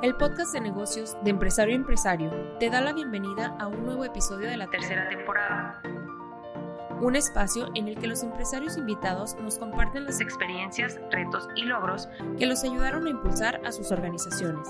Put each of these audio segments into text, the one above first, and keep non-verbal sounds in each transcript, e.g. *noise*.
El podcast de negocios de empresario a empresario te da la bienvenida a un nuevo episodio de la tercera temporada. Un espacio en el que los empresarios invitados nos comparten las experiencias, retos y logros que los ayudaron a impulsar a sus organizaciones.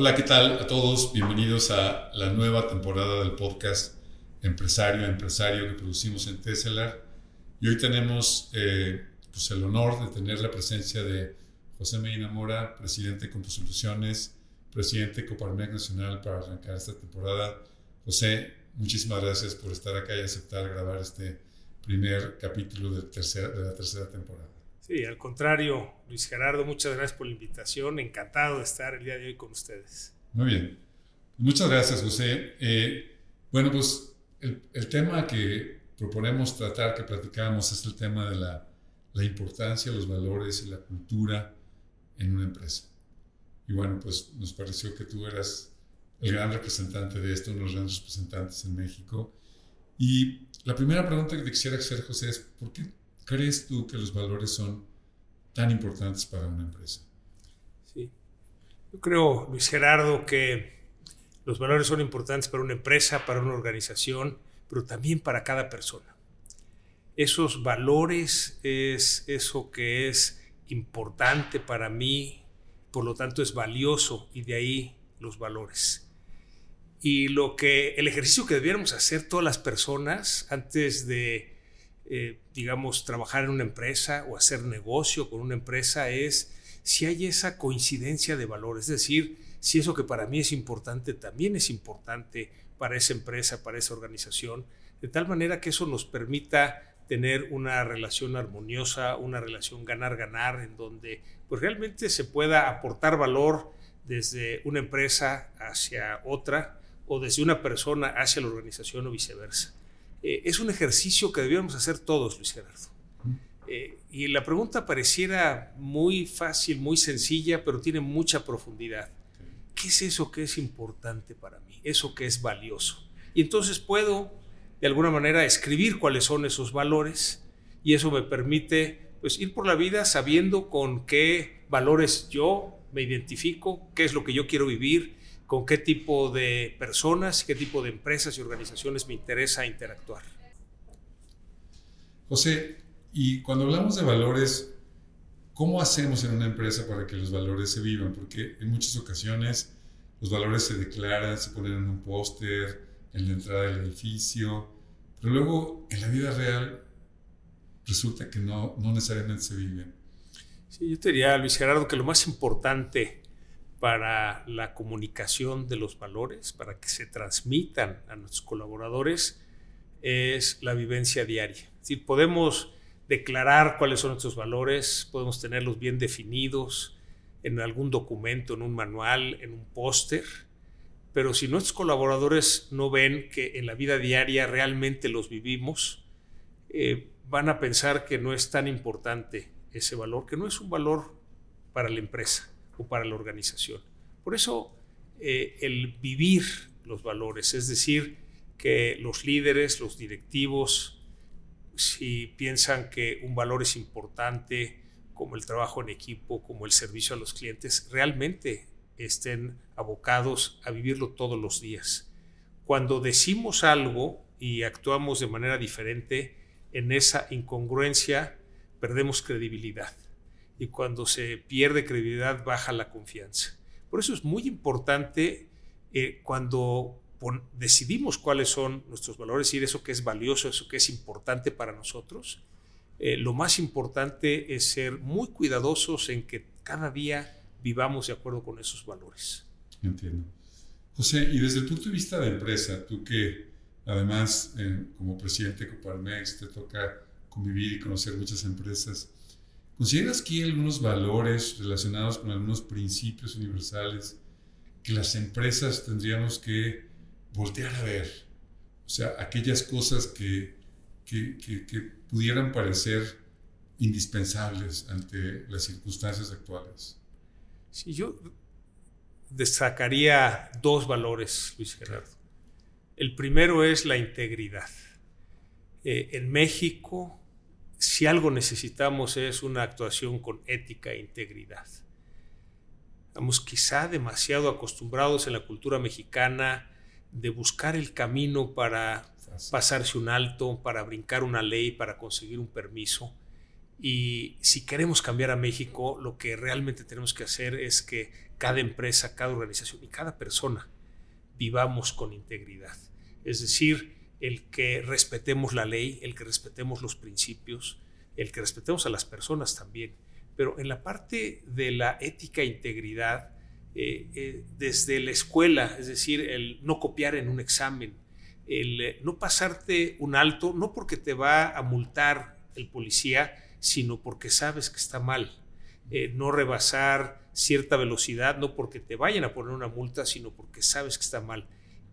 Hola, ¿qué tal a todos? Bienvenidos a la nueva temporada del podcast Empresario a Empresario que producimos en Tesselar. Y hoy tenemos eh, pues el honor de tener la presencia de José Medina Mora, presidente de Soluciones, presidente de Coparmex Nacional para arrancar esta temporada. José, muchísimas gracias por estar acá y aceptar grabar este primer capítulo de, tercera, de la tercera temporada. Sí, al contrario, Luis Gerardo, muchas gracias por la invitación. Encantado de estar el día de hoy con ustedes. Muy bien. Muchas gracias, José. Eh, bueno, pues el, el, tema que proponemos tratar, que platicamos, es el tema de la, la, importancia, los valores y la cultura en una empresa. Y bueno, pues nos pareció que tú eras el gran representante de esto, uno de los grandes representantes en México. Y la primera pregunta que te quisiera hacer, José, es ¿por qué crees tú que los valores son tan importantes para una empresa? Sí. Yo creo, Luis Gerardo, que los valores son importantes para una empresa, para una organización, pero también para cada persona. Esos valores es eso que es importante para mí, por lo tanto es valioso y de ahí los valores. Y lo que el ejercicio que debiéramos hacer todas las personas antes de eh, digamos, trabajar en una empresa o hacer negocio con una empresa es si hay esa coincidencia de valores, es decir, si eso que para mí es importante también es importante para esa empresa, para esa organización, de tal manera que eso nos permita tener una relación armoniosa, una relación ganar-ganar, en donde pues realmente se pueda aportar valor desde una empresa hacia otra o desde una persona hacia la organización o viceversa. Eh, es un ejercicio que debíamos hacer todos, Luis Gerardo. Eh, y la pregunta pareciera muy fácil, muy sencilla, pero tiene mucha profundidad. ¿Qué es eso que es importante para mí? Eso que es valioso. Y entonces puedo, de alguna manera, escribir cuáles son esos valores y eso me permite pues, ir por la vida sabiendo con qué valores yo me identifico, qué es lo que yo quiero vivir, con qué tipo de personas, qué tipo de empresas y organizaciones me interesa interactuar. José, y cuando hablamos de valores, ¿cómo hacemos en una empresa para que los valores se vivan? Porque en muchas ocasiones los valores se declaran, se ponen en un póster, en la entrada del edificio, pero luego en la vida real resulta que no, no necesariamente se viven. Sí, yo te diría, Luis Gerardo, que lo más importante para la comunicación de los valores, para que se transmitan a nuestros colaboradores, es la vivencia diaria. Es decir, podemos declarar cuáles son nuestros valores, podemos tenerlos bien definidos en algún documento, en un manual, en un póster, pero si nuestros colaboradores no ven que en la vida diaria realmente los vivimos, eh, van a pensar que no es tan importante ese valor, que no es un valor para la empresa o para la organización. Por eso eh, el vivir los valores, es decir, que los líderes, los directivos, si piensan que un valor es importante, como el trabajo en equipo, como el servicio a los clientes, realmente estén abocados a vivirlo todos los días. Cuando decimos algo y actuamos de manera diferente, en esa incongruencia perdemos credibilidad y cuando se pierde credibilidad baja la confianza. Por eso es muy importante eh, cuando decidimos cuáles son nuestros valores y eso que es valioso, eso que es importante para nosotros. Eh, lo más importante es ser muy cuidadosos en que cada día vivamos de acuerdo con esos valores. Entiendo. José, y desde el punto de vista de empresa, tú que además eh, como presidente de Coparmex te toca convivir y conocer muchas empresas, ¿Consideras que hay algunos valores relacionados con algunos principios universales que las empresas tendríamos que voltear a ver? O sea, aquellas cosas que, que, que, pudieran parecer indispensables ante las circunstancias actuales. Sí, yo destacaría dos valores, Luis Gerardo. El primero es la integridad. Eh, en México, si algo necesitamos es una actuación con ética e integridad. Estamos quizá demasiado acostumbrados en la cultura mexicana de buscar el camino para pasarse un alto, para brincar una ley, para conseguir un permiso. Y si queremos cambiar a México, lo que realmente tenemos que hacer es que cada empresa, cada organización y cada persona vivamos con integridad. Es decir, el que respetemos la ley, el que respetemos los principios, el que respetemos a las personas también. Pero en la parte de la ética e integridad, eh, eh, desde la escuela, es decir, el no copiar en un examen, el eh, no pasarte un alto, no porque te va a multar el policía, sino porque sabes que está mal. no rebasar cierta velocidad, no porque te vayan a poner una multa, sino porque sabes que está mal.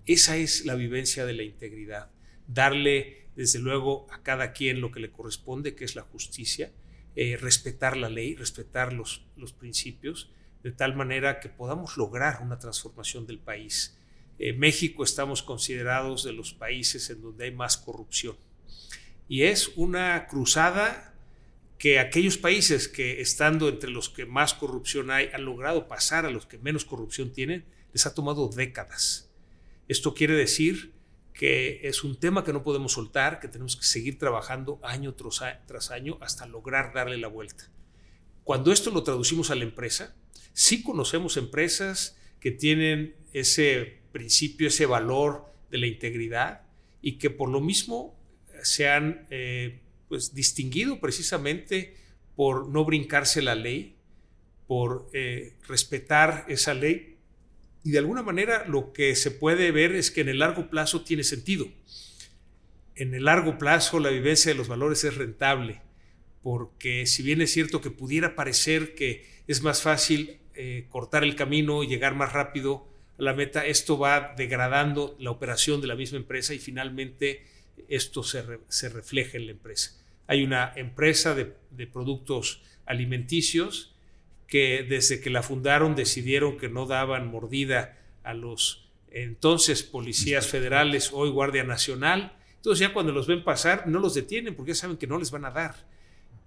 Esa es la vivencia de la integridad. Darle, desde luego, a cada quien lo que le corresponde, que es la justicia, respetar la ley, respetar los, los principios, de tal manera que podamos lograr una transformación del país. En México estamos considerados de los países en donde hay más corrupción. Y es una cruzada que aquellos países que estando entre los que más corrupción hay han logrado pasar a los que menos corrupción tienen, les ha tomado décadas. Esto quiere decir que es un tema que no podemos soltar, que tenemos que seguir trabajando año tras año hasta lograr darle la vuelta. Cuando esto lo traducimos a la empresa, Sí conocemos empresas que tienen ese principio, ese valor de la integridad y que por lo mismo se han eh, pues, distinguido precisamente por no brincarse la ley, por eh, respetar esa ley. Y de alguna manera lo que se puede ver es que en el largo plazo tiene sentido. En el largo plazo la vivencia de los valores es rentable, porque si bien es cierto que pudiera parecer que es más fácil eh, cortar el camino y llegar más rápido a la meta, esto va degradando la operación de la misma empresa y finalmente esto se, refleja en la empresa. Hay una empresa de productos alimenticios que desde que la fundaron decidieron que no daban mordida a los entonces policías federales, hoy Guardia Nacional. Entonces ya cuando los ven pasar no los detienen porque ya saben que no les van a dar.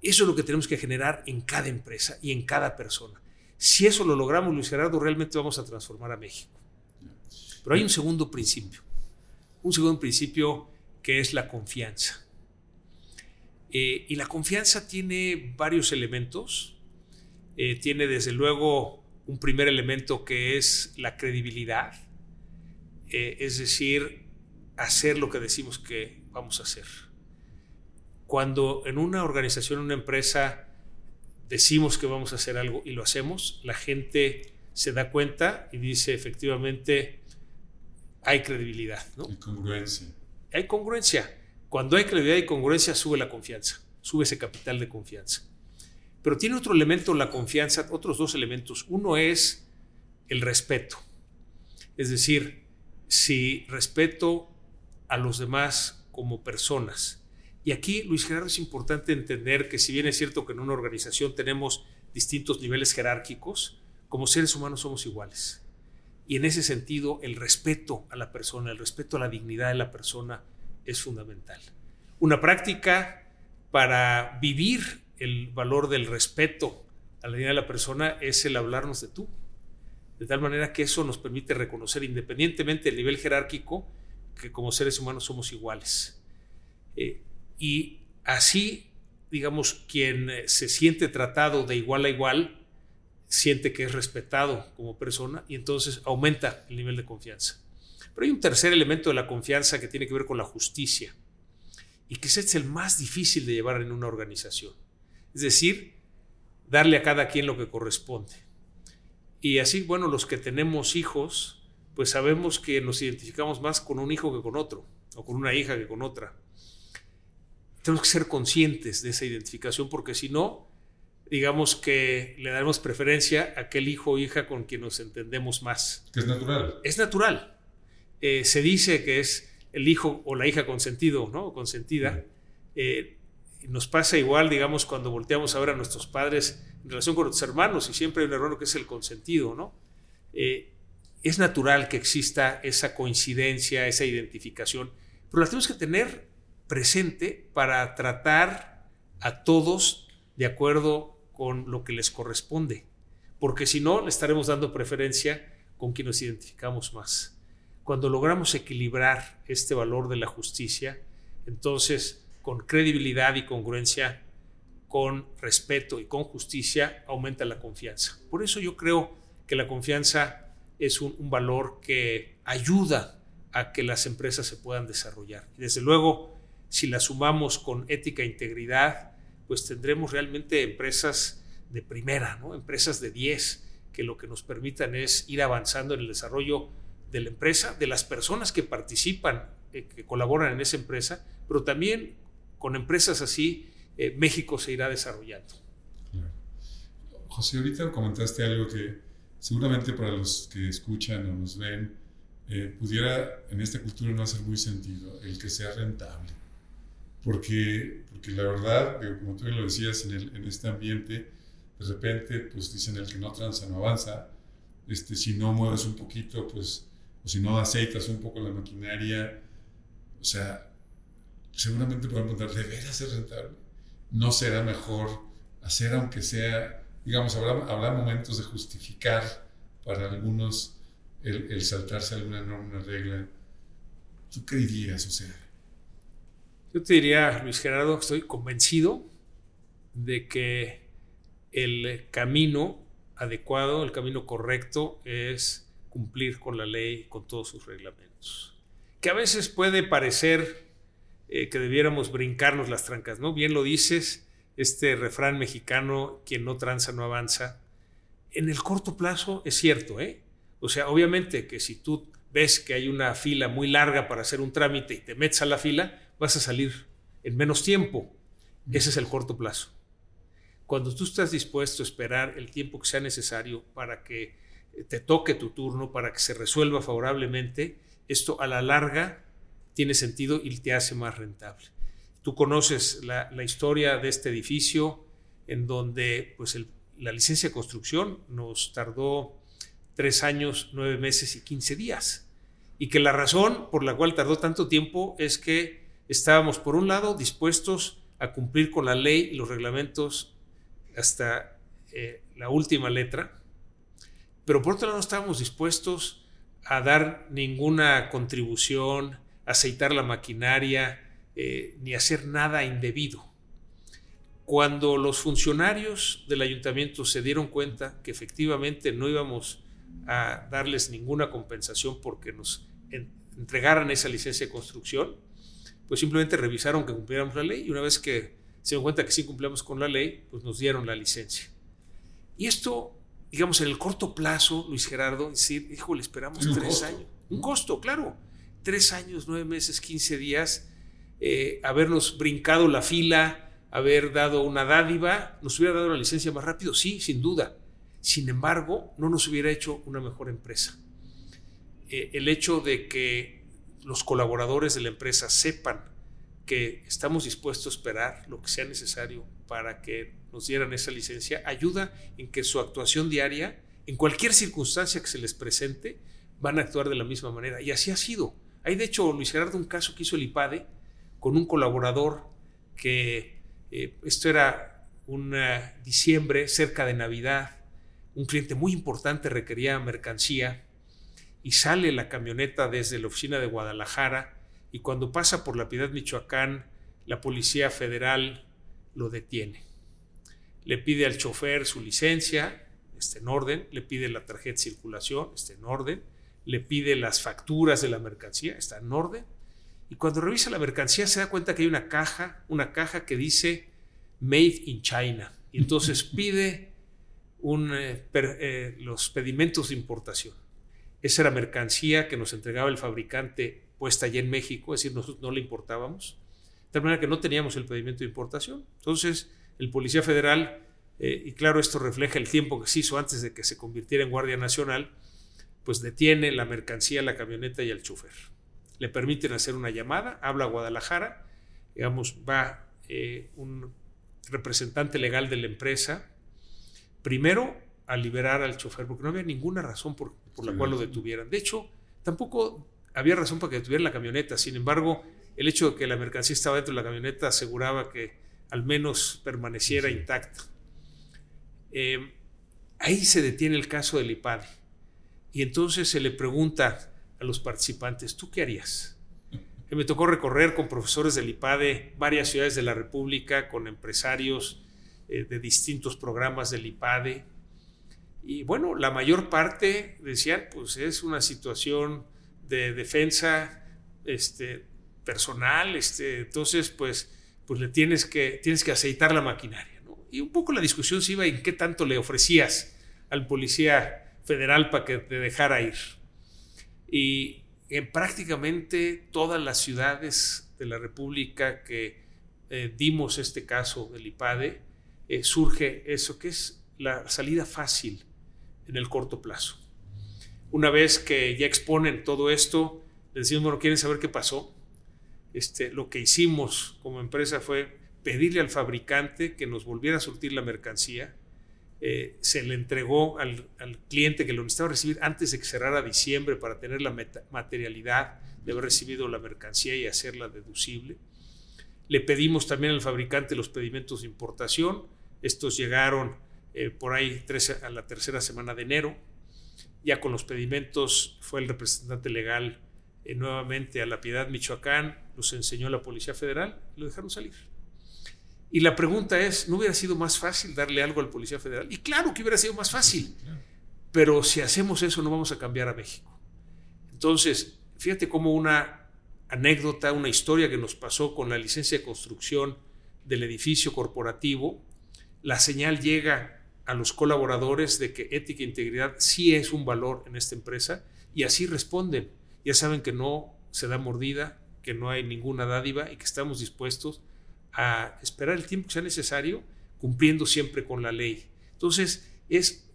Eso es lo que tenemos que generar en cada empresa y en cada persona. Si eso lo logramos, Luis Gerardo, realmente vamos a transformar a México. Pero hay un segundo principio, un segundo principio que es la confianza. Eh, y la confianza tiene varios elementos. Eh, tiene desde luego un primer elemento que es la credibilidad, eh, es decir, hacer lo que decimos que vamos a hacer. Cuando en una organización, en una empresa, decimos que vamos a hacer algo y lo hacemos, la gente se da cuenta y dice efectivamente hay credibilidad. ¿no? Hay congruencia. Hay congruencia. Cuando hay credibilidad y congruencia sube la confianza, sube ese capital de confianza. Pero tiene otro elemento la confianza, otros dos elementos. Uno es el respeto. Es decir, si respeto a los demás como personas, y aquí, Luis Gerardo, es importante entender que si bien es cierto que en una organización tenemos distintos niveles jerárquicos, como seres humanos somos iguales. Y en ese sentido, el respeto a la persona, el respeto a la dignidad de la persona es fundamental. Una práctica para vivir el valor del respeto a la dignidad de la persona es el hablarnos de tú. De tal manera que eso nos permite reconocer, independientemente del nivel jerárquico, que como seres humanos somos iguales. Eh, y así, digamos, quien eh, se siente tratado de igual a igual, siente que es respetado como persona y entonces aumenta el nivel de confianza. Pero hay un tercer elemento de la confianza que tiene que ver con la justicia y que es el más difícil de llevar en una organización. Es decir, darle a cada quien lo que corresponde. Y así, bueno, los que tenemos hijos, pues sabemos que nos identificamos más con un hijo que con otro, o con una hija que con otra tenemos que ser conscientes de esa identificación porque si no, digamos que le daremos preferencia a aquel hijo o hija con quien nos entendemos más. Que es natural. Es natural. Eh, se dice que es el hijo o la hija consentido, ¿no? Consentida. Eh, nos pasa igual, digamos, cuando volteamos a ver a nuestros padres en relación con nuestros hermanos y siempre hay un error que es el consentido, ¿no? Eh, es natural que exista esa coincidencia, esa identificación, pero la tenemos que tener presente para tratar a todos de acuerdo con lo que les corresponde, porque si no, le estaremos dando preferencia con quien nos identificamos más. Cuando logramos equilibrar este valor de la justicia, entonces con credibilidad y congruencia, con respeto y con justicia, aumenta la confianza. Por eso yo creo que la confianza es un, valor que ayuda a que las empresas se puedan desarrollar. Y desde luego, si la sumamos con ética e integridad, pues tendremos realmente empresas de primera, ¿no? empresas de 10, que lo que nos permitan es ir avanzando en el desarrollo de la empresa, de las personas que participan, eh, que colaboran en esa empresa, pero también con empresas así, eh, México se irá desarrollando. José, ahorita comentaste algo que seguramente para los que escuchan o nos ven, eh, pudiera en esta cultura no hacer muy sentido el que sea rentable. Porque, porque la verdad, como tú lo decías, en, el, en, este ambiente, de repente, pues dicen el que no transa no avanza. Este, si no mueves un poquito, pues, o si no aceitas un poco la maquinaria, o sea, seguramente podemos preguntar, ¿debería ser rentable? ¿No será mejor hacer aunque sea digamos, habrá, habrá momentos de justificar para algunos el, saltarse alguna norma, una regla. ¿Tú qué dirías, o sea? Yo te diría, Luis Gerardo, estoy convencido de que el camino adecuado, el camino correcto es cumplir con la ley, con todos sus reglamentos. Que a veces puede parecer eh, que debiéramos brincarnos las trancas, ¿no? Bien lo dices, este refrán mexicano, quien no tranza no avanza, en el corto plazo es cierto, ¿eh? O sea, obviamente que si tú ves que hay una fila muy larga para hacer un trámite y te metes a la fila, vas a salir en menos tiempo. Ese es el corto plazo. Cuando tú estás dispuesto a esperar el tiempo que sea necesario para que te toque tu turno, para que se resuelva favorablemente, esto a la larga tiene sentido y te hace más rentable. Tú conoces la, historia de este edificio en donde pues la licencia de construcción nos tardó tres años, nueve meses y quince días. Y que la razón por la cual tardó tanto tiempo es que estábamos, por un lado, dispuestos a cumplir con la ley y los reglamentos hasta eh, la última letra, pero por otro lado no estábamos dispuestos a dar ninguna contribución, aceitar la maquinaria, eh, ni hacer nada indebido. Cuando los funcionarios del ayuntamiento se dieron cuenta que efectivamente no íbamos a darles ninguna compensación porque nos entregaran esa licencia de construcción, pues simplemente revisaron que cumpliéramos la ley y una vez que se dieron cuenta que sí cumplíamos con la ley, pues nos dieron la licencia. Y esto, digamos, en el corto plazo, Luis Gerardo, decir, híjole, esperamos tres años. Un costo, claro. Tres años, nueve meses, quince días eh, habernos brincado la fila, haber dado una dádiva, nos hubiera dado la licencia más rápido, sí, sin duda. Sin embargo, no nos hubiera hecho una mejor empresa. Eh, el hecho de que los colaboradores de la empresa sepan que estamos dispuestos a esperar lo que sea necesario para que nos dieran esa licencia, ayuda en que su actuación diaria, en cualquier circunstancia que se les presente, van a actuar de la misma manera. Y así ha sido. Hay de hecho, Luis Gerardo, un caso que hizo el IPADE, con un colaborador que eh, esto era un diciembre cerca de Navidad, un cliente muy importante requería mercancía y sale la camioneta desde la oficina de Guadalajara y cuando pasa por la Piedad Michoacán, la Policía Federal lo detiene. Le pide al chofer su licencia, está en orden, le pide la tarjeta de circulación, está en orden, le pide las facturas de la mercancía, está en orden, y cuando revisa la mercancía se da cuenta que hay una caja, una caja que dice Made in China. Y entonces *laughs* pide eh, eh, los pedimentos de importación. Esa era mercancía que nos entregaba el fabricante puesta allá en México, es decir, nosotros no la importábamos. De tal manera que no teníamos el pedimento de importación. Entonces, el Policía Federal, eh, y claro, esto refleja el tiempo que se hizo antes de que se convirtiera en Guardia Nacional, pues detiene la mercancía, la camioneta y al chofer le permiten hacer una llamada, habla a Guadalajara, digamos, va eh, un representante legal de la empresa, primero a liberar al chofer porque no había ninguna razón por, por la Sí, cual lo detuvieran. De hecho, tampoco había razón para que detuvieran la camioneta. Sin embargo, el hecho de que la mercancía estaba dentro de la camioneta aseguraba que al menos permaneciera Sí. intacta. Eh, ahí se detiene el caso del IPADE. Y entonces se le pregunta a los participantes, ¿tú qué harías? Me tocó recorrer con profesores del IPADE varias ciudades de la República, con empresarios eh, de distintos programas del IPADE. Y bueno, la mayor parte decían, pues es una situación de defensa este, personal, este, entonces pues, pues le tienes que, tienes que aceitar la maquinaria. Y un poco la discusión se iba en qué tanto le ofrecías al policía federal para que te dejara ir. Y en prácticamente todas las ciudades de la República que eh, dimos este caso del IPADE, eh, surge eso que es la salida fácil en el corto plazo. Una vez que ya exponen todo esto, decimos, bueno, ¿quieren saber qué pasó? Este, lo que hicimos como empresa fue pedirle al fabricante que nos volviera a surtir la mercancía. Eh, se le entregó al, cliente que lo necesitaba recibir antes de que cerrara diciembre para tener la materialidad de haber recibido la mercancía y hacerla deducible. Le pedimos también al fabricante los pedimentos de importación. Estos llegaron eh, por ahí tres, a la tercera semana de enero. Ya con los pedimentos fue el representante legal eh, nuevamente a La Piedad, Michoacán, los enseñó la Policía Federal y lo dejaron salir. Y la pregunta es, ¿no hubiera sido más fácil darle algo al Policía Federal? Y claro que hubiera sido más fácil, pero si hacemos eso no vamos a cambiar a México. Entonces, fíjate cómo una anécdota, una historia que nos pasó con la licencia de construcción del edificio corporativo, la señal llega a los colaboradores de que ética e integridad sí es un valor en esta empresa y así responden. Ya saben que no se da mordida, que no hay ninguna dádiva y que estamos dispuestos a esperar el tiempo que sea necesario, cumpliendo siempre con la ley. Entonces, es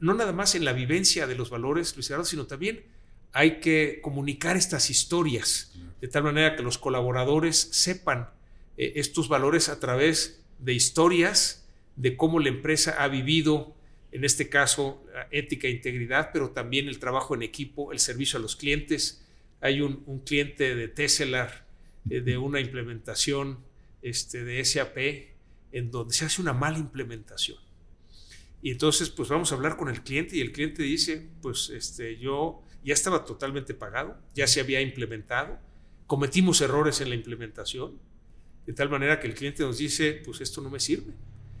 no nada más en la vivencia de los valores, Luis Gerardo, sino también hay que comunicar estas historias, de tal manera que los colaboradores sepan eh, estos valores a través de historias de cómo la empresa ha vivido, en este caso, ética e integridad, pero también el trabajo en equipo, el servicio a los clientes. Hay un, cliente de Tesla, eh, de una implementación este, de SAP, en donde se hace una mala implementación. Y entonces, pues vamos a hablar con el cliente y el cliente dice, pues este, yo ya estaba totalmente pagado, ya se había implementado, cometimos errores en la implementación, de tal manera que el cliente nos dice, pues esto no me sirve.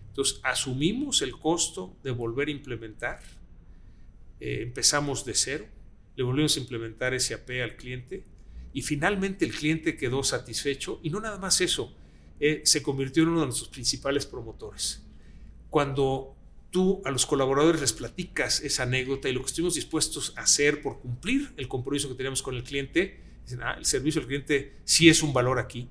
Entonces, asumimos el costo de volver a implementar, eh, empezamos de cero, le volvimos a implementar SAP al cliente y finalmente el cliente quedó satisfecho y no nada más eso, eh, se convirtió en uno de nuestros principales promotores. Cuando tú a los colaboradores les platicas esa anécdota y lo que estuvimos dispuestos a hacer por cumplir el compromiso que teníamos con el cliente, dicen, ah, el servicio al cliente sí es un valor aquí.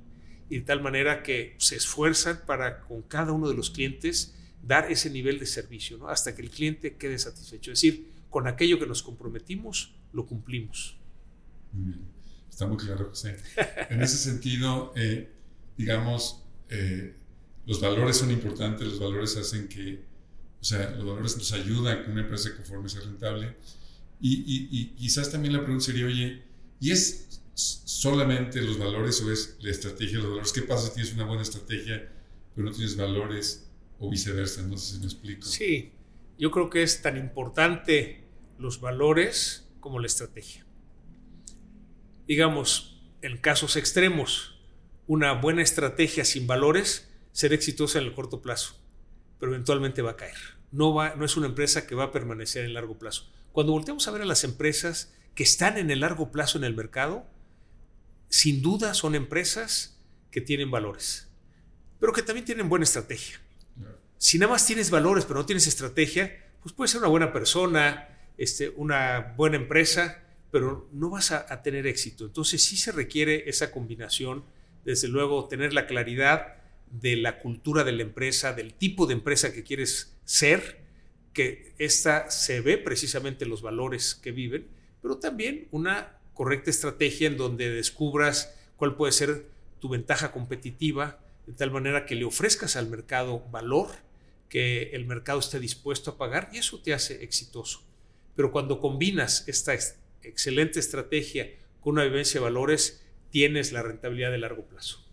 Y de tal manera que se esfuerzan para con cada uno de los clientes dar ese nivel de servicio, hasta que el cliente quede satisfecho. Es decir, con aquello que nos comprometimos, lo cumplimos. Está muy claro, José. En ese sentido, eh, digamos, eh, los valores son importantes, los valores hacen que, o sea, los valores nos ayudan a que una empresa conforme sea rentable. Y, y, quizás también la pregunta sería, oye, ¿y es solamente los valores o es la estrategia los valores? ¿Qué pasa si tienes una buena estrategia pero no tienes valores o viceversa? No sé si me explico. Sí, yo creo que es tan importante los valores como la estrategia. Digamos, en casos extremos, una buena estrategia sin valores será exitosa en el corto plazo, pero eventualmente va a caer. No, va, no es una empresa que va a permanecer en largo plazo. Cuando volteamos a ver a las empresas que están en el largo plazo en el mercado, sin duda son empresas que tienen valores, pero que también tienen buena estrategia. Si nada más tienes valores pero no tienes estrategia, pues puede ser una buena persona, este, una buena empresa, pero no vas a, tener éxito. Entonces sí se requiere esa combinación, desde luego tener la claridad de la cultura de la empresa, del tipo de empresa que quieres ser, que esta se ve precisamente en los valores que viven, pero también una correcta estrategia en donde descubras cuál puede ser tu ventaja competitiva, de tal manera que le ofrezcas al mercado valor que el mercado esté dispuesto a pagar y eso te hace exitoso. Pero cuando combinas esta excelente estrategia con una vivencia de valores, tienes la rentabilidad de largo plazo.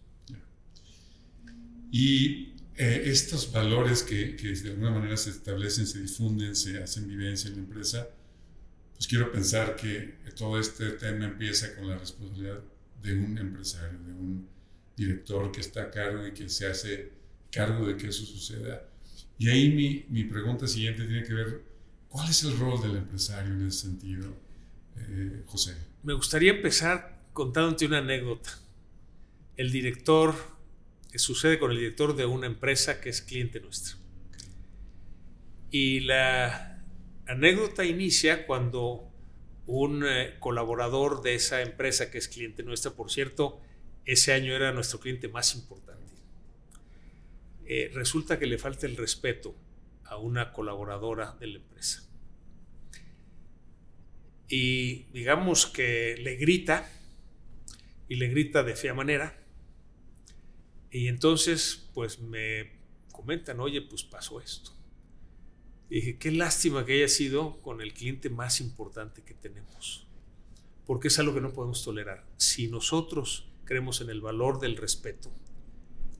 Y eh, estos valores que, que, de alguna manera se establecen, se difunden, se hacen vivencia en la empresa, pues quiero pensar que todo este tema empieza con la responsabilidad de un empresario, de un director que está a cargo y que se hace cargo de que eso suceda. Y ahí mi, mi pregunta siguiente tiene que ver, ¿cuál es el rol del empresario en ese sentido, eh, José? Me gustaría empezar contándote una anécdota. El director, que sucede con el director de una empresa que es cliente nuestro. Y la anécdota inicia cuando un eh, colaborador de esa empresa que es cliente nuestra, por cierto, ese año era nuestro cliente más importante. Eh, resulta que le falta el respeto a una colaboradora de la empresa. Y digamos que le grita, y le grita de fea manera, y entonces pues me comentan, oye, pues pasó esto. Y dije, qué lástima que haya sido con el cliente más importante que tenemos, porque es algo que no podemos tolerar. Si nosotros creemos en el valor del respeto,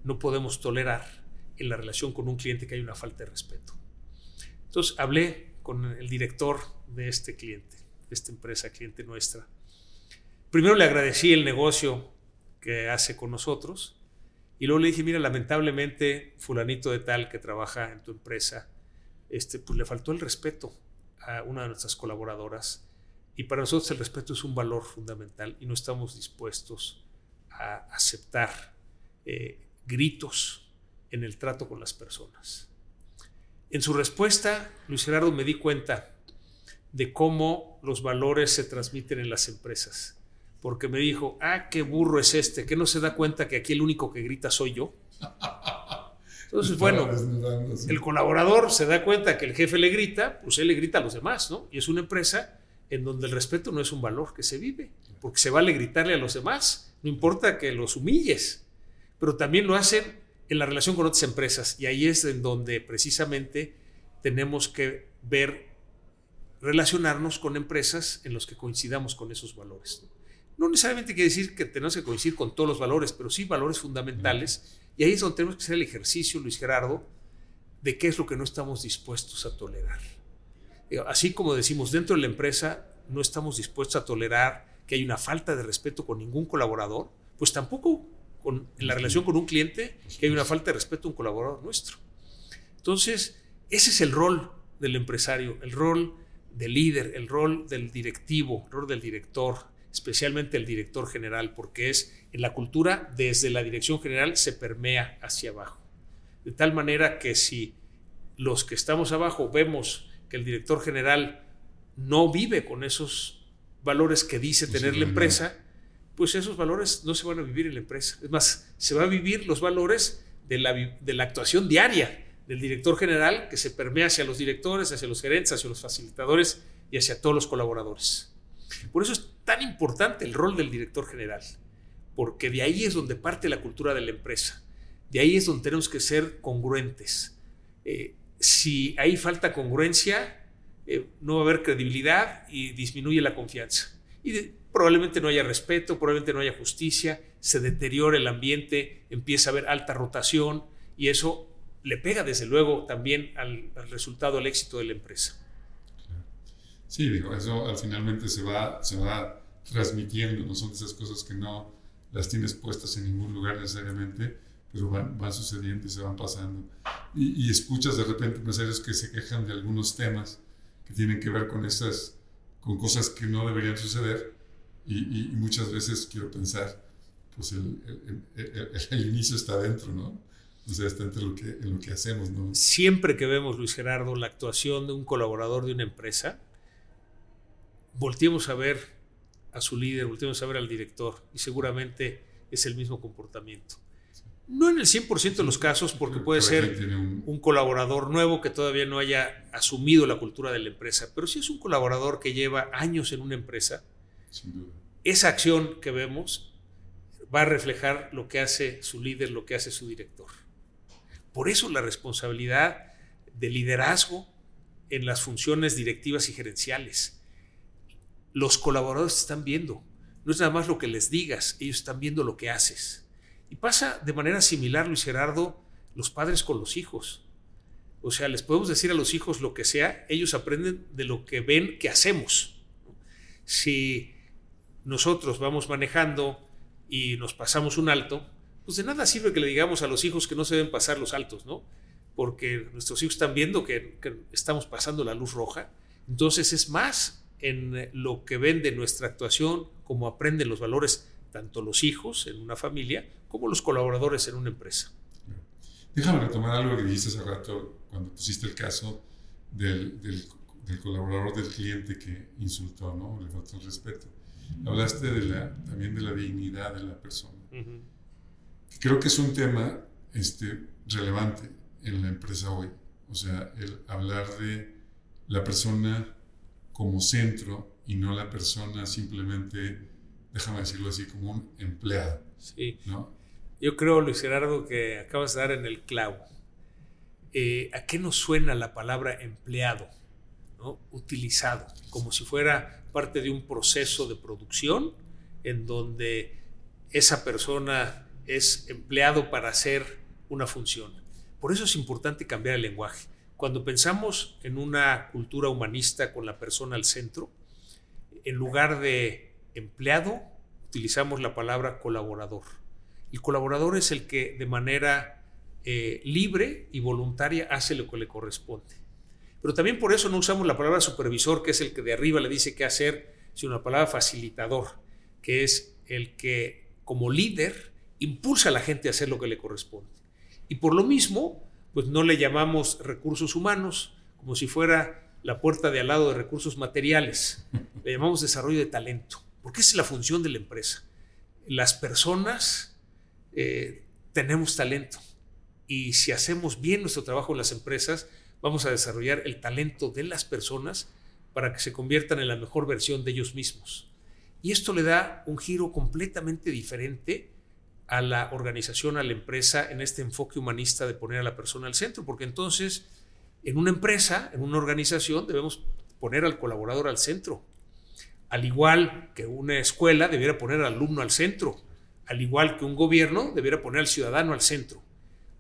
no podemos tolerar en la relación con un cliente que haya una falta de respeto. Entonces hablé con el director de este cliente, de esta empresa cliente nuestra. Primero le agradecí el negocio que hace con nosotros y luego le dije, mira, lamentablemente fulanito de tal que trabaja en tu empresa, este, pues le faltó el respeto a una de nuestras colaboradoras y para nosotros el respeto es un valor fundamental y no estamos dispuestos a aceptar eh, gritos en el trato con las personas. En su respuesta, Luis Gerardo me di cuenta de cómo los valores se transmiten en las empresas, porque me dijo, ah, qué burro es este, que no se da cuenta que aquí el único que grita soy yo. *laughs* Entonces, bueno, el colaborador se da cuenta que el jefe le grita, pues él le grita a los demás, ¿no? Y es una empresa en donde el respeto no es un valor que se vive, porque se vale gritarle a los demás no importa que los humilles, pero también lo hacen en la relación con otras empresas y ahí es en donde precisamente tenemos que ver, relacionarnos con empresas en los que coincidamos con esos valores. No necesariamente quiere decir que tenemos que coincidir con todos los valores, pero sí valores fundamentales y ahí es donde tenemos que hacer el ejercicio, Luis Gerardo, de qué es lo que no estamos dispuestos a tolerar. Así como decimos, dentro de la empresa no estamos dispuestos a tolerar que hay una falta de respeto con ningún colaborador, pues tampoco con, en la relación con un cliente que hay una falta de respeto a un colaborador nuestro. Entonces, ese es el rol del empresario, el rol del líder, el rol del directivo, el rol del director, especialmente el director general, porque es en la cultura desde la dirección general se permea hacia abajo. De tal manera que si los que estamos abajo vemos que el director general no vive con esos valores que dice tener la empresa, pues esos valores no se van a vivir en la empresa. Es más, se van a vivir los valores de la, de la actuación diaria del director general que se permea hacia los directores, hacia los gerentes, hacia los facilitadores y hacia todos los colaboradores. Por eso es tan importante el rol del director general, porque de ahí es donde parte la cultura de la empresa. De ahí es donde tenemos que ser congruentes. Eh, si ahí falta congruencia, eh, no va a haber credibilidad y disminuye la confianza. Y probablemente no haya respeto, probablemente no haya justicia, se deteriora el ambiente, empieza a haber alta rotación y eso le pega desde luego también al, resultado, al éxito de la empresa. Sí, digo, eso al finalmente se va, se va transmitiendo, no son esas cosas que no las tienes puestas en ningún lugar necesariamente, pero van, van sucediendo y se van pasando. Y, escuchas de repente empresarios que se quejan de algunos temas que tienen que ver con esas, con cosas que no deberían suceder y, muchas veces quiero pensar, pues el, el, inicio está dentro, ¿no? O sea, está entre lo que, en lo que hacemos, ¿no? Siempre que vemos, Luis Gerardo, la actuación de un colaborador de una empresa, volteemos a ver a su líder, volteemos a ver al director y seguramente es el mismo comportamiento. No en el 100% de los casos, porque puede ser un... colaborador nuevo que todavía no haya asumido la cultura de la empresa, pero si es un colaborador que lleva años en una empresa, esa acción que vemos va a reflejar lo que hace su líder, lo que hace su director. Por eso la responsabilidad de liderazgo en las funciones directivas y gerenciales. Los colaboradores están viendo, no es nada más lo que les digas, ellos están viendo lo que haces. Y pasa de manera similar, Luis Gerardo, los padres con los hijos. O sea, les podemos decir a los hijos lo que sea, ellos aprenden de lo que ven que hacemos. Si nosotros vamos manejando y nos pasamos un alto, pues de nada sirve que le digamos a los hijos que no se deben pasar los altos, ¿no? Porque nuestros hijos están viendo que, estamos pasando la luz roja. Entonces es más en lo que ven de nuestra actuación, como aprenden los valores tanto los hijos en una familia como los colaboradores en una empresa. Déjame retomar algo que dijiste hace rato cuando pusiste el caso del, del, colaborador del cliente que insultó, ¿no? Le faltó el respeto. Hablaste de la, también de la dignidad de la persona. Creo que es un tema este, relevante en la empresa hoy. O sea, el hablar de la persona como centro y no la persona simplemente, déjame decirlo así, como un empleado. Sí. ¿no? Yo creo, Luis Gerardo, que acabas de dar en el clavo. Eh, ¿A qué nos suena la palabra empleado? ¿no? Utilizado, como si fuera parte de un proceso de producción en donde esa persona es empleado para hacer una función. Por eso es importante cambiar el lenguaje. Cuando pensamos en una cultura humanista con la persona al centro, en lugar de empleado, utilizamos la palabra colaborador. El colaborador es el que de manera eh, libre y voluntaria hace lo que le corresponde. Pero también por eso no usamos la palabra supervisor, que es el que de arriba le dice qué hacer, sino la palabra facilitador, que es el que como líder impulsa a la gente a hacer lo que le corresponde. Y por lo mismo, pues no le llamamos recursos humanos, como si fuera la puerta de al lado de recursos materiales. *laughs* Le llamamos desarrollo de talento, porque esa es la función de la empresa. Las personas eh, tenemos talento y si hacemos bien nuestro trabajo en las empresas, vamos a desarrollar el talento de las personas para que se conviertan en la mejor versión de ellos mismos. Y esto le da un giro completamente diferente a la organización, a la empresa, en este enfoque humanista de poner a la persona al centro, porque entonces en una empresa, en una organización, debemos poner al colaborador al centro. Al igual que una escuela debiera poner al alumno al centro, al igual que un gobierno debiera poner al ciudadano al centro.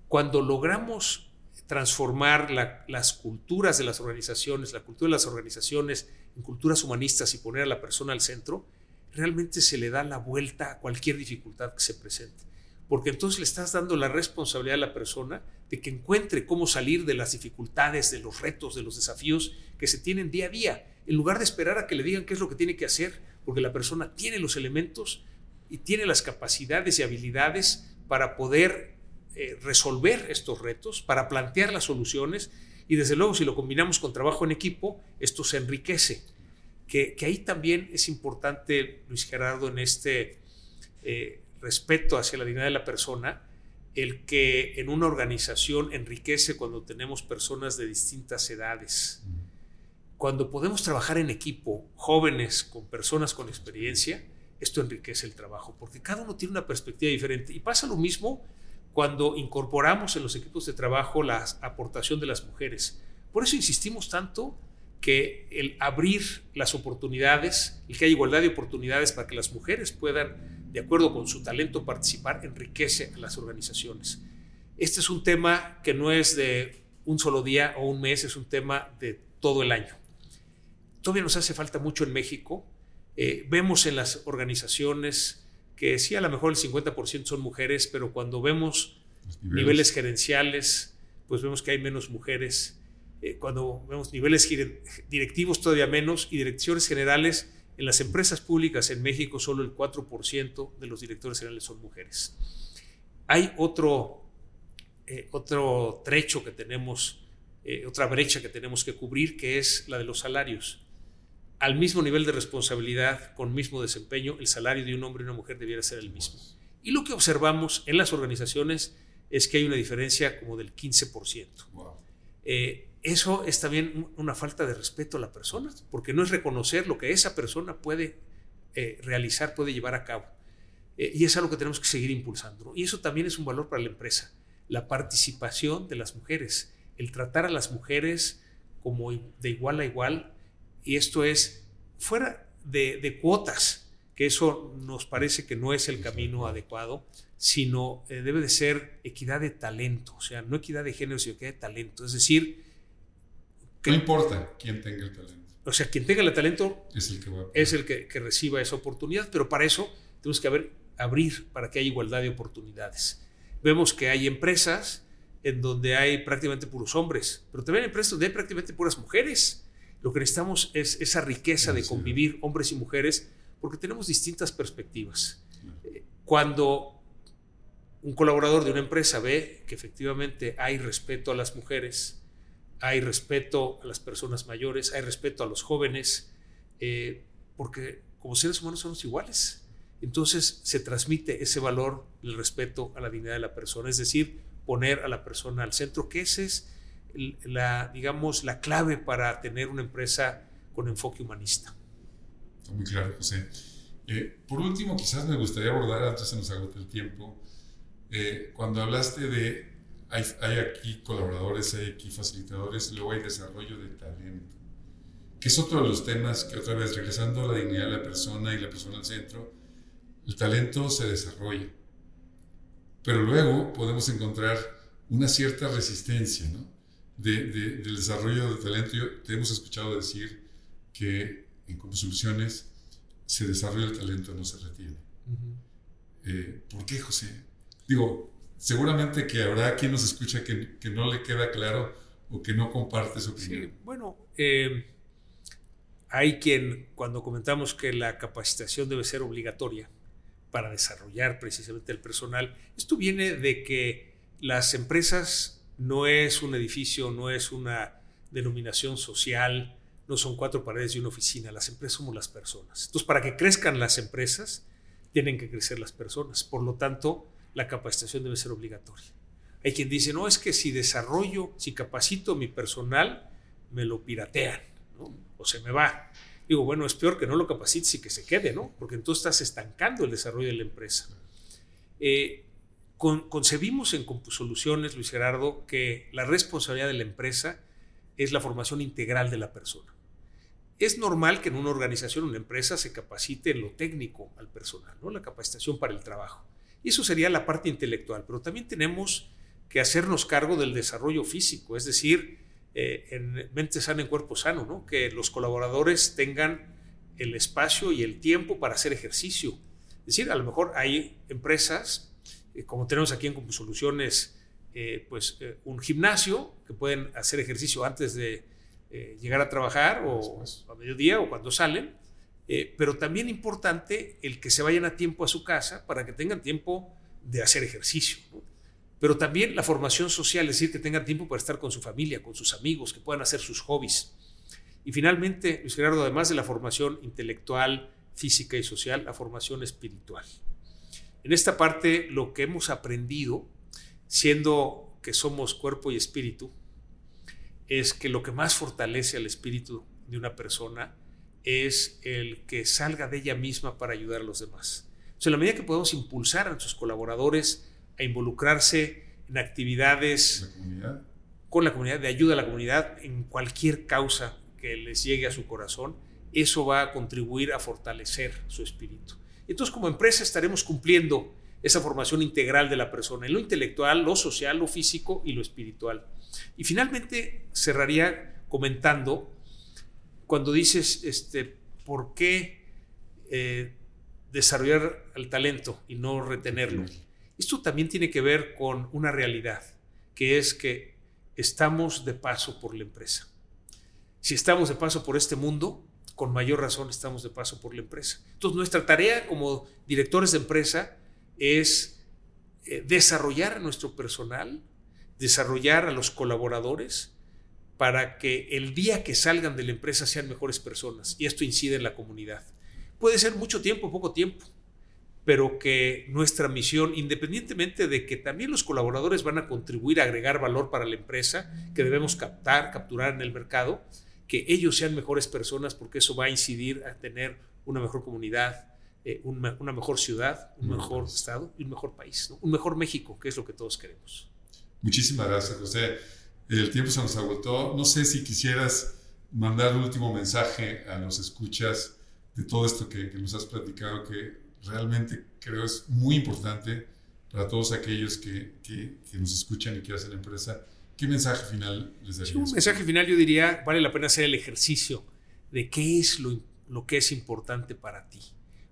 Cuando logramos transformar las culturas de las organizaciones, la cultura de las organizaciones en culturas humanistas y poner a la persona al centro, realmente se le da la vuelta a cualquier dificultad que se presente. Porque entonces le estás dando la responsabilidad a la persona de que encuentre cómo salir de las dificultades, de los retos, de los desafíos que se tienen día a día, en lugar de esperar a que le digan qué es lo que tiene que hacer, porque la persona tiene los elementos y tiene las capacidades y habilidades para poder eh, resolver estos retos, para plantear las soluciones y desde luego si lo combinamos con trabajo en equipo, esto se enriquece. Que, ahí también es importante, Luis Gerardo, en este eh, respeto hacia la dignidad de la persona, el que en una organización enriquece cuando tenemos personas de distintas edades. Cuando podemos trabajar en equipo, jóvenes con personas con experiencia, esto enriquece el trabajo, porque cada uno tiene una perspectiva diferente. Y pasa lo mismo cuando incorporamos en los equipos de trabajo la aportación de las mujeres. Por eso insistimos tanto que el abrir las oportunidades, el que haya igualdad de oportunidades para que las mujeres puedan, de acuerdo con su talento, participar, enriquece a las organizaciones. Este es un tema que no es de un solo día o un mes, es un tema de todo el año. Todavía nos hace falta mucho en México. Eh, vemos en las organizaciones que sí, a lo mejor el 50% son mujeres, pero cuando vemos niveles. gerenciales, pues vemos que hay menos mujeres. Eh, cuando vemos niveles directivos todavía menos y direcciones generales, en las empresas públicas en México solo el 4% de los directores generales son mujeres. Hay otro, eh, otro trecho que tenemos, eh, otra brecha que tenemos que cubrir, que es la de los salarios al mismo nivel de responsabilidad, con mismo desempeño, el salario de un hombre y una mujer debiera ser el mismo. Y lo que observamos en las organizaciones es que hay una diferencia como del 15%. Eh, eso es también una falta de respeto a la persona, porque no es reconocer lo que esa persona puede eh, realizar, puede llevar a cabo. Eh, y es algo que tenemos que seguir impulsando. Y eso también es un valor para la empresa, la participación de las mujeres el tratar a las mujeres como de igual a igual, y esto es fuera de, cuotas, que eso nos parece que no es el camino adecuado, sino eh, debe de ser equidad de talento, o sea, no equidad de género, sino equidad de talento. Es decir, no importa quién tenga el talento. O sea, quien tenga el talento es el que, es el que, reciba esa oportunidad, pero para eso tenemos que abrir para que haya igualdad de oportunidades. Vemos que hay empresas en donde hay prácticamente puros hombres, pero también hay empresas donde hay prácticamente puras mujeres. Lo que necesitamos es esa riqueza de convivir hombres y mujeres porque tenemos distintas perspectivas. Cuando un colaborador de una empresa ve que efectivamente hay respeto a las mujeres, hay respeto a las personas mayores, hay respeto a los jóvenes, eh, porque como seres humanos somos iguales. Entonces se transmite ese valor, el respeto a la dignidad de la persona, es decir, poner a la persona al centro, que esa es la, digamos, la clave para tener una empresa con enfoque humanista. Muy claro, José. Eh, por último, quizás me gustaría abordar, antes se nos agota el tiempo, eh, cuando hablaste de hay, hay, aquí colaboradores, hay aquí facilitadores, luego hay desarrollo de talento, que es otro de los temas que otra vez, regresando a la dignidad de la persona y la persona al centro, el talento se desarrolla, pero luego podemos encontrar una cierta resistencia ¿no? de, del desarrollo de talento. Yo, te hemos escuchado decir que en Soluciones se desarrolla el talento, no se retiene. Eh, ¿Por qué, José? Digo, seguramente que habrá quien nos escucha que, que, no le queda claro o que no comparte su opinión. Sí, bueno, eh, hay quien, cuando comentamos que la capacitación debe ser obligatoria para desarrollar precisamente el personal, esto viene de que las empresas no es un edificio, no es una denominación social, no son cuatro paredes y una oficina, las empresas somos las personas. Entonces, para que crezcan las empresas, tienen que crecer las personas. Por lo tanto, la capacitación debe ser obligatoria. Hay quien dice, no, es que si desarrollo, si capacito mi personal, me lo piratean, o se me va. Digo, bueno, es peor que no lo capacites y que se quede, ¿no? Porque entonces estás estancando el desarrollo de la empresa. Eh, concebimos en Compusoluciones, Luis Gerardo, que la responsabilidad de la empresa es la formación integral de la persona. Es normal que en una organización, una empresa, se capacite en lo técnico al personal, ¿no? La capacitación para el trabajo. Y eso sería la parte intelectual, pero también tenemos que hacernos cargo del desarrollo físico, es decir, eh, en mente sana, en cuerpo sano, ¿no? que los colaboradores tengan el espacio y el tiempo para hacer ejercicio. Es decir, a lo mejor hay empresas, eh, como tenemos aquí en Compusoluciones, eh, pues un gimnasio que pueden hacer ejercicio antes de llegar a trabajar o a mediodía o cuando salen, eh, pero también importante el que se vayan a tiempo a su casa para que tengan tiempo de hacer ejercicio. Pero también la formación social, es decir, que tengan tiempo para estar con su familia, con sus amigos, que puedan hacer sus hobbies. Y finalmente, Luis Gerardo, además de la formación intelectual, física y social, la formación espiritual. En esta parte, lo que hemos aprendido, siendo que somos cuerpo y espíritu, es que lo que más fortalece al espíritu de una persona es el que salga de ella misma para ayudar a los demás. O sea, en la medida que podemos impulsar a nuestros colaboradores a involucrarse en actividades con la comunidad, de ayuda a la comunidad, en cualquier causa que les llegue a su corazón, eso va a contribuir a fortalecer su espíritu. Entonces, como empresa estaremos cumpliendo esa formación integral de la persona, en lo intelectual, lo social, lo físico y lo espiritual. Y finalmente cerraría comentando cuando dices, este, ¿por qué eh, desarrollar el talento y no retenerlo? Esto también tiene que ver con una realidad, que es que estamos de paso por la empresa. Si estamos de paso por este mundo, con mayor razón estamos de paso por la empresa. Entonces, nuestra tarea como directores de empresa es eh, desarrollar a nuestro personal, desarrollar a los colaboradores, para que el día que salgan de la empresa sean mejores personas y esto incide en la comunidad. Puede ser mucho tiempo, poco tiempo, pero que nuestra misión, independientemente de que también los colaboradores van a contribuir a agregar valor para la empresa, que debemos captar, capturar en el mercado, que ellos sean mejores personas porque eso va a incidir a tener una mejor comunidad, eh, una, mejor ciudad, un mejor estado y un mejor país, un mejor México, que es lo que todos queremos. Muchísimas gracias, José. El tiempo se nos agotó. No sé si quisieras mandar un último mensaje a los escuchas de todo esto que, que nos has platicado, que realmente creo es muy importante para todos aquellos que, que, que nos escuchan y que hacen la empresa. ¿Qué mensaje final les darías? Sí, un mensaje final yo diría, vale la pena hacer el ejercicio de qué es lo, lo que es importante para ti,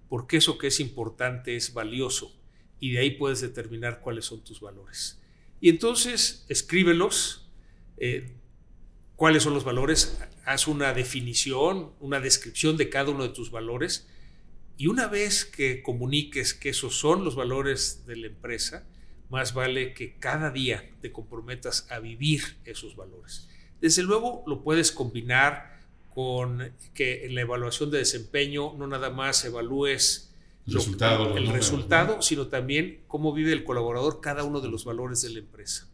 porque eso que es importante es valioso y de ahí puedes determinar cuáles son tus valores. Y entonces escríbelos, eh, cuáles son los valores, haz una definición, una descripción de cada uno de tus valores y una vez que comuniques que esos son los valores de la empresa, más vale que cada día te comprometas a vivir esos valores. Desde luego lo puedes combinar con que en la evaluación de desempeño no nada más evalúes el resultado, el resultado sino también cómo vive el colaborador cada uno de los valores de la empresa.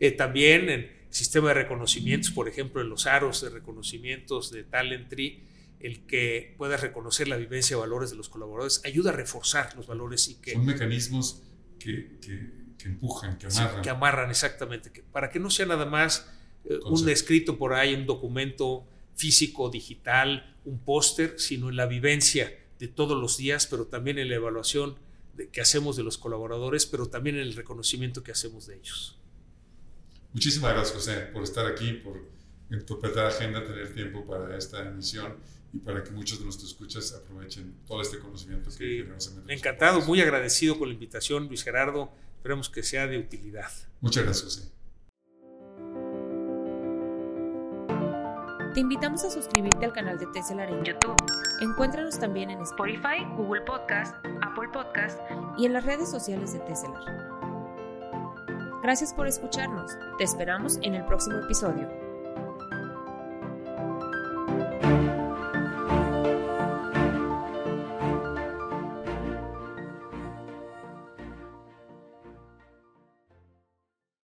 Eh, también en sistema de reconocimientos, por ejemplo, en los aros de reconocimientos de Talent Tree, el que pueda reconocer la vivencia y valores de los colaboradores ayuda a reforzar los valores y que... Son mecanismos que, que, que empujan, que amarran. Sí, que amarran, exactamente. Que, para que no sea nada más eh, un escrito por ahí, un documento físico, digital, un póster, sino en la vivencia de todos los días, pero también en la evaluación de, que hacemos de los colaboradores, pero también en el reconocimiento que hacemos de ellos. Muchísimas gracias, José, por estar aquí, por interpretar agenda, tener tiempo para esta emisión y para que muchos de nuestros escuchas aprovechen todo este conocimiento que Sí, generosamente encantado, muy agradecido con la invitación, Luis Gerardo. Esperemos que sea de utilidad. Muchas gracias, José. Te invitamos a suscribirte al canal de Tesselar en YouTube. Encuéntranos también en Spotify, Google Podcast, Apple Podcast y en las redes sociales de Tesselar. Gracias por escucharnos. Te esperamos en el próximo episodio.